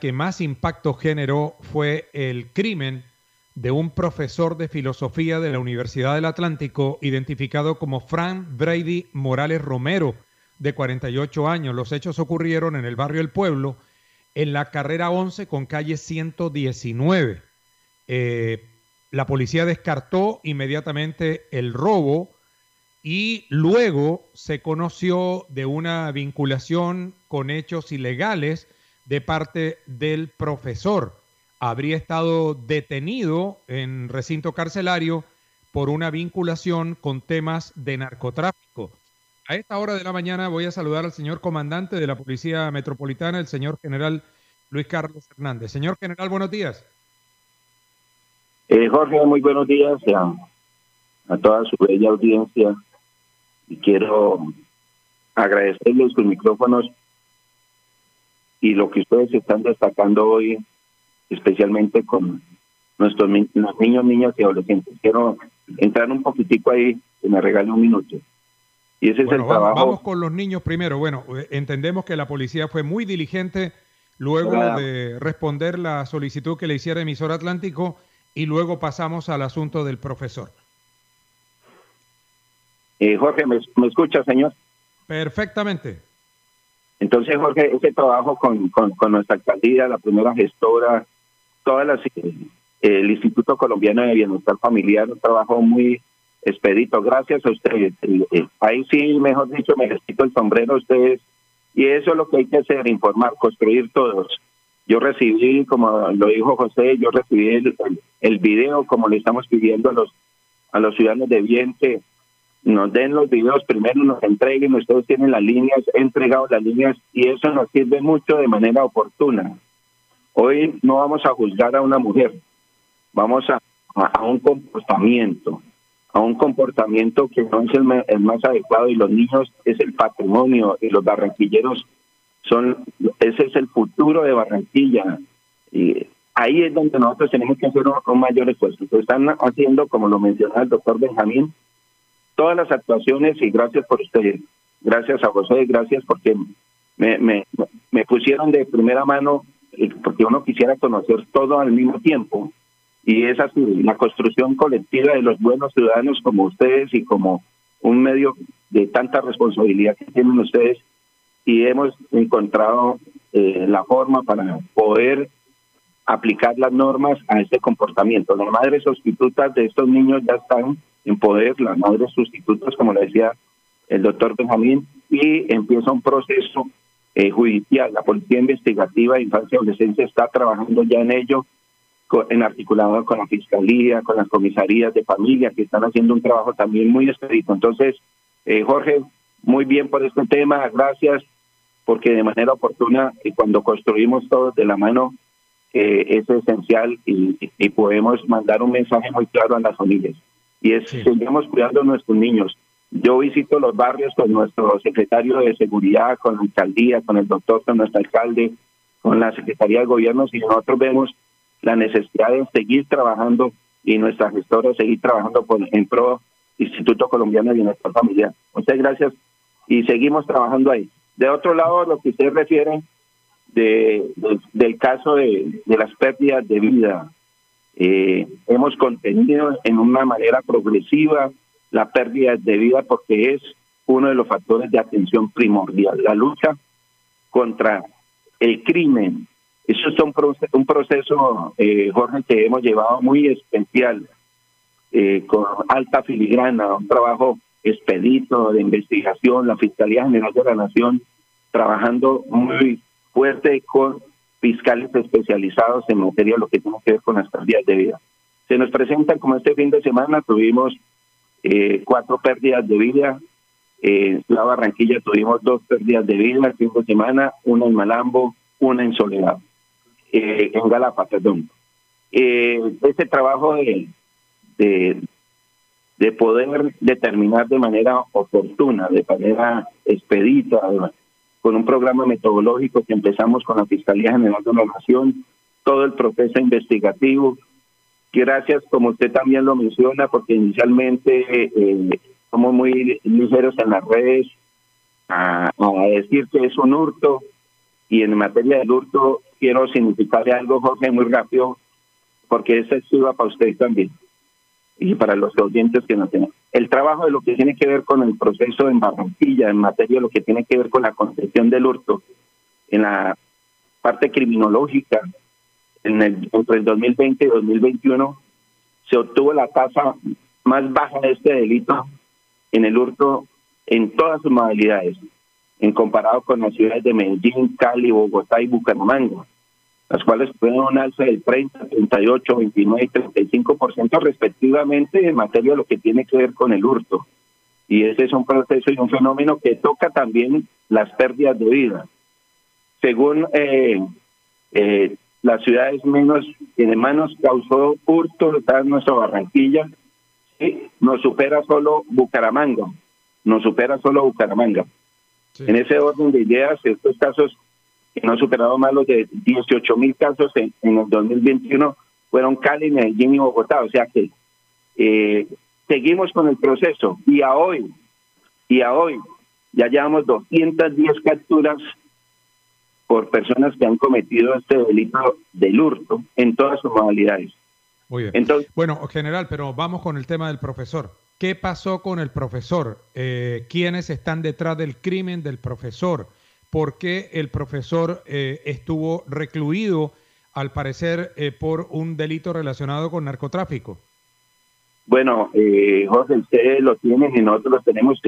que más impacto generó fue el crimen de un profesor de filosofía de la Universidad del Atlántico identificado como Frank Brady Morales Romero, de 48 años. Los hechos ocurrieron en el barrio El Pueblo, en la carrera 11 con calle 119. Eh, la policía descartó inmediatamente el robo y luego se conoció de una vinculación con hechos ilegales de parte del profesor. Habría estado detenido en recinto carcelario por una vinculación con temas de narcotráfico. A esta hora de la mañana voy a saludar al señor comandante de la Policía Metropolitana, el señor general Luis Carlos Hernández. Señor general, buenos días. Eh, Jorge, muy buenos días a, a toda su bella audiencia y quiero agradecerles sus micrófonos y lo que ustedes están destacando hoy, especialmente con nuestros niños, niñas y adolescentes. Quiero entrar un poquitico ahí, que me regale un minuto. Y ese es el trabajo. Vamos con los niños primero. Bueno, eh, entendemos que la policía fue muy diligente luego de responder la solicitud que le hiciera emisor Atlántico y luego pasamos al asunto del profesor. Eh, Jorge, ¿me, ¿me escucha, señor? Perfectamente. Entonces, Jorge, ese trabajo con, con, nuestra alcaldía, la primera gestora, todas las, el Instituto Colombiano de Bienestar Familiar, un trabajo muy expedito. Gracias a ustedes. Ahí sí, mejor dicho, me les quito el sombrero a ustedes. Y eso es lo que hay que hacer, informar, construir todos. Yo recibí, como lo dijo José, yo recibí el, el, video, como le estamos pidiendo a los a los ciudadanos de bien nos den los videos primero, nos entreguen, ustedes tienen las líneas, he entregado las líneas y eso nos sirve mucho de manera oportuna. Hoy no vamos a juzgar a una mujer, vamos a, a, un comportamiento, a un comportamiento que no es el, más adecuado y los niños es el patrimonio y los barranquilleros son, ese es el futuro de Barranquilla. Y ahí es donde nosotros tenemos que hacer un, mayor esfuerzo. Están haciendo, como lo mencionaba el doctor Benjamín, todas las actuaciones y gracias por ustedes. Gracias a José, gracias porque me, me, me pusieron de primera mano, porque uno quisiera conocer todo al mismo tiempo. Y es la construcción colectiva de los buenos ciudadanos como ustedes y como un medio de tanta responsabilidad que tienen ustedes. Y hemos encontrado eh, la forma para poder aplicar las normas a este comportamiento. Las madres sustitutas de estos niños ya están en poder, las madres sustitutas, como le decía el doctor Benjamín, y empieza un proceso eh, judicial. La Policía Investigativa de Infancia y Adolescencia está trabajando ya en ello, en articulado con la Fiscalía, con las comisarías de familia, que están haciendo un trabajo también muy expedito. Entonces, eh, Jorge, muy bien por este tema, gracias, porque de manera oportuna, y cuando construimos todos de la mano, eh, es esencial y, y podemos mandar un mensaje muy claro a las familias y es seguimos cuidando a nuestros niños. Yo visito los barrios con nuestro secretario de seguridad, con la alcaldía, con el doctor, con nuestro alcalde, con la Secretaría de Gobierno y nosotros vemos la necesidad de seguir trabajando y nuestra gestora seguir trabajando por, en pro Instituto Colombiano de Bienestar Familiar. Muchas gracias y seguimos trabajando ahí. De otro lado, lo que usted refiere de, del caso de, de las pérdidas de vida, eh, hemos contenido en una manera progresiva la pérdida de vida porque es uno de los factores de atención primordial. La lucha contra el crimen, eso es un proceso, un proceso eh, Jorge, que hemos llevado muy especial, eh, con alta filigrana, un trabajo expedito de investigación, la Fiscalía General de la Nación trabajando muy fuerte con fiscales especializados en materia de lo que tiene que ver con las pérdidas de vida. Se nos presentan como este fin de semana, tuvimos eh, cuatro pérdidas de vida. en la Barranquilla tuvimos dos pérdidas de vida el fin de semana, una en Malambo, una en Soledad. eh, en Galapa, perdón. Eh, ese trabajo de, de, de poder determinar de manera oportuna, de manera expedita, con un programa metodológico que empezamos con la Fiscalía General de la Nación, todo el proceso investigativo. Gracias, como usted también lo menciona, porque inicialmente eh, somos muy ligeros en las redes a, decir que es un hurto, y en materia del hurto quiero significarle algo, Jorge, muy rápido, porque esa es para usted también y para los oyentes que nos tienen. El trabajo de lo que tiene que ver con el proceso en Barranquilla, en materia de lo que tiene que ver con la concepción del hurto, en la parte criminológica, en el, entre el 2020 y 2021, se obtuvo la tasa más baja de este delito en el hurto en todas sus modalidades, en comparado con las ciudades de Medellín, Cali, Bogotá y Bucaramanga las cuales tuvieron un alza del 30, 38, 29 y 35% respectivamente en materia de lo que tiene que ver con el hurto. Y ese es un proceso y un fenómeno que toca también las pérdidas de vida. Según eh, eh, las ciudades menos, en manos causó hurto, está en nuestra Barranquilla, ¿sí? nos supera solo Bucaramanga, nos supera solo Bucaramanga. En ese orden de ideas, estos casos que no han superado más los de 18 mil casos en, el 2021 fueron Cali, Medellín y Bogotá. O sea que eh, seguimos con el proceso y a hoy, y a hoy ya llevamos 210 capturas por personas que han cometido este delito del hurto en todas sus modalidades. Muy bien. Entonces, bueno, general, pero vamos con el tema del profesor. ¿Qué pasó con el profesor? Eh, ¿Quiénes están detrás del crimen del profesor? Por qué el profesor eh, estuvo recluido, al parecer, eh, por un delito relacionado con narcotráfico. Bueno, eh, José, ustedes lo tienen y nosotros lo tenemos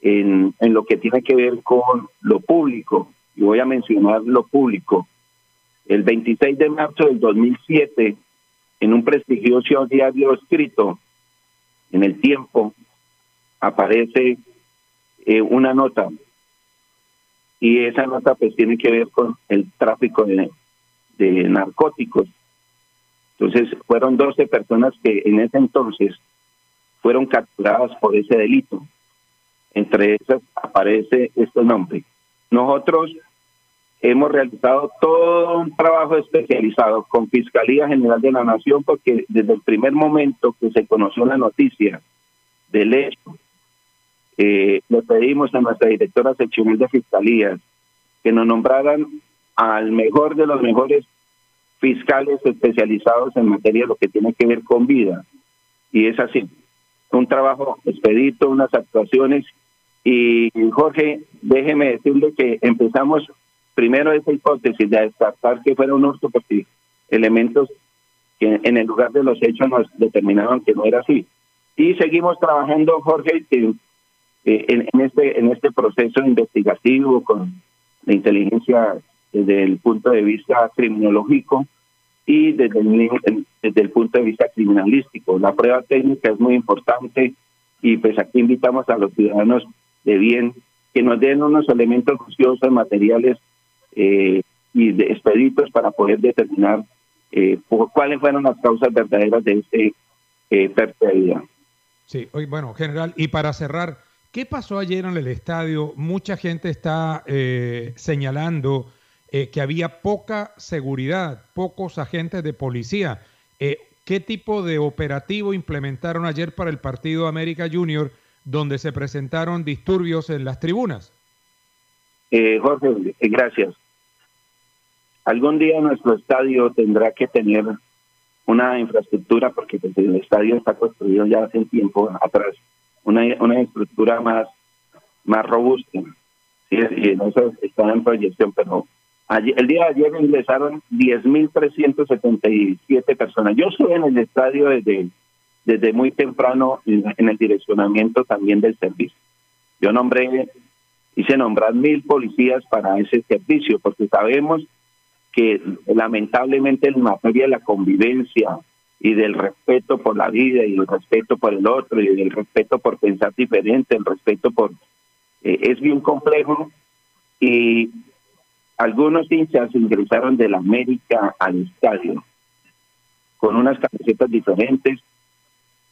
en, en lo que tiene que ver con lo público. Y voy a mencionar lo público. El 26 de marzo del 2007, en un prestigioso diario escrito, en el tiempo, aparece una nota y esa nota pues tiene que ver con el tráfico de, narcóticos. Entonces fueron 12 personas que en ese entonces fueron capturadas por ese delito. Entre esas aparece este nombre. Nosotros hemos realizado todo un trabajo especializado con Fiscalía General de la Nación porque desde el primer momento que se conoció la noticia del hecho eh, le pedimos a nuestra directora seccional de fiscalías que nos nombraran al mejor de los mejores fiscales especializados en materia de lo que tiene que ver con vida. Y es así, un trabajo expedito, unas actuaciones. Y Jorge, déjeme decirle que empezamos primero esa hipótesis de descartar que fuera un hurto porque elementos que en el lugar de los hechos nos determinaban que no era así. Y seguimos trabajando, Jorge, eh, en, este en este proceso investigativo con la inteligencia desde el punto de vista criminológico y desde el, desde el punto de vista criminalístico. La prueba técnica es muy importante y pues aquí invitamos a los ciudadanos de bien que nos den unos elementos juiciosos, materiales eh, y de expeditos para poder determinar eh, cuáles fueron las causas verdaderas de este eh, pérdida Sí, bueno, general, y para cerrar, ¿Qué pasó ayer en el estadio? Mucha gente está eh, señalando eh, que había poca seguridad, pocos agentes de policía. Eh, ¿Qué tipo de operativo implementaron ayer para el partido América Junior, donde se presentaron disturbios en las tribunas? Jorge, gracias. Algún día nuestro estadio tendrá que tener una infraestructura, porque el estadio está construido ya hace tiempo atrás una, una estructura más, más robusta. Sí, y eso está en proyección, pero el día de ayer ingresaron 10.377 personas. Yo estuve en el estadio desde, desde muy temprano en, el direccionamiento también del servicio. Yo nombré, hice nombrar mil policías para ese servicio, porque sabemos que lamentablemente en materia de la convivencia, y del respeto por la vida y el respeto por el otro y del respeto por pensar diferente, el respeto por... Eh, es bien complejo. Y algunos hinchas ingresaron de la América al estadio con unas camisetas diferentes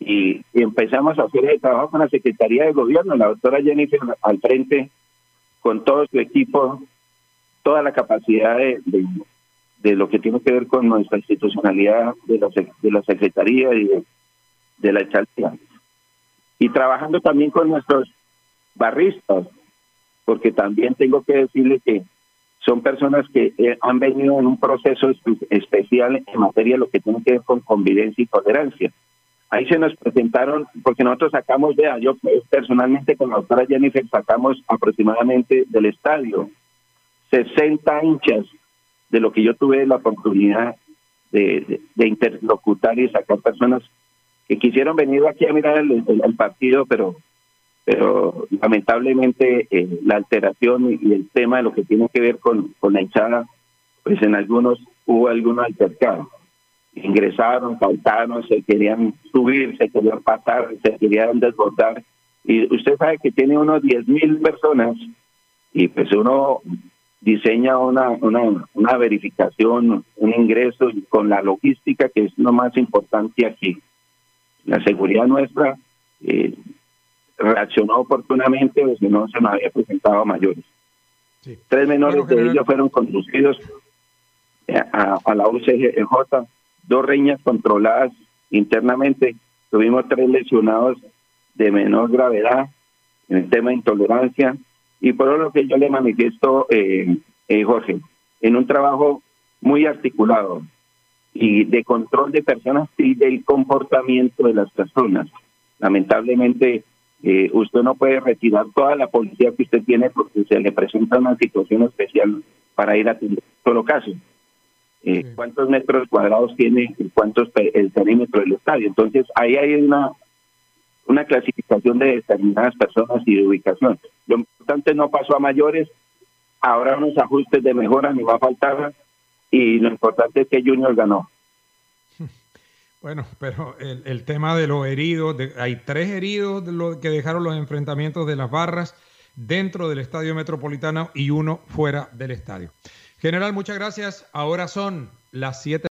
y, empezamos a hacer el trabajo con la Secretaría de Gobierno, la doctora Jennifer al frente, con todo su equipo, toda la capacidad de, de, lo que tiene que ver con nuestra institucionalidad de la, de la Secretaría y de, la alcaldía. Y trabajando también con nuestros barristas, porque también tengo que decirle que son personas que eh, han venido en un proceso especial en materia de lo que tiene que ver con convivencia y tolerancia. Ahí se nos presentaron, porque nosotros sacamos, vea, yo personalmente con la doctora Jennifer sacamos aproximadamente del estadio 60 hinchas de lo que yo tuve la oportunidad de, interlocutar y sacar personas que quisieron venir aquí a mirar el partido, pero pero lamentablemente eh, la alteración y el tema de lo que tiene que ver con, con la hinchada, pues en algunos hubo algunos altercados. Ingresaron, faltaron, se querían subir, se querían pasar, se querían desbordar. Y usted sabe que tiene unos 10 mil personas y pues uno diseña una, una, una verificación, un ingreso con la logística que es lo más importante aquí. La seguridad nuestra eh, reaccionó oportunamente o si no se me había presentado a mayores. Tres menores de ellos fueron conducidos eh, a, la UCJ, dos reñas controladas internamente, tuvimos tres lesionados de menor gravedad en el tema de intolerancia y por lo que yo le manifiesto, eh, eh, Jorge, en un trabajo muy articulado y de control de personas y del comportamiento de las personas. Lamentablemente, eh, usted no puede retirar toda la policía que usted tiene porque se le presenta una situación especial para ir a atender solo caso. Eh, ¿Cuántos metros cuadrados tiene y cuántos el perímetro del estadio? Entonces, ahí hay una una clasificación de determinadas personas y de ubicación. Lo importante no pasó a mayores, ahora unos ajustes de mejora ni va a faltar y lo importante es que Junior ganó. Bueno, pero el, tema de los heridos, hay tres heridos de que dejaron los enfrentamientos de las barras dentro del estadio metropolitano y uno fuera del estadio. General, muchas gracias. Ahora son las siete.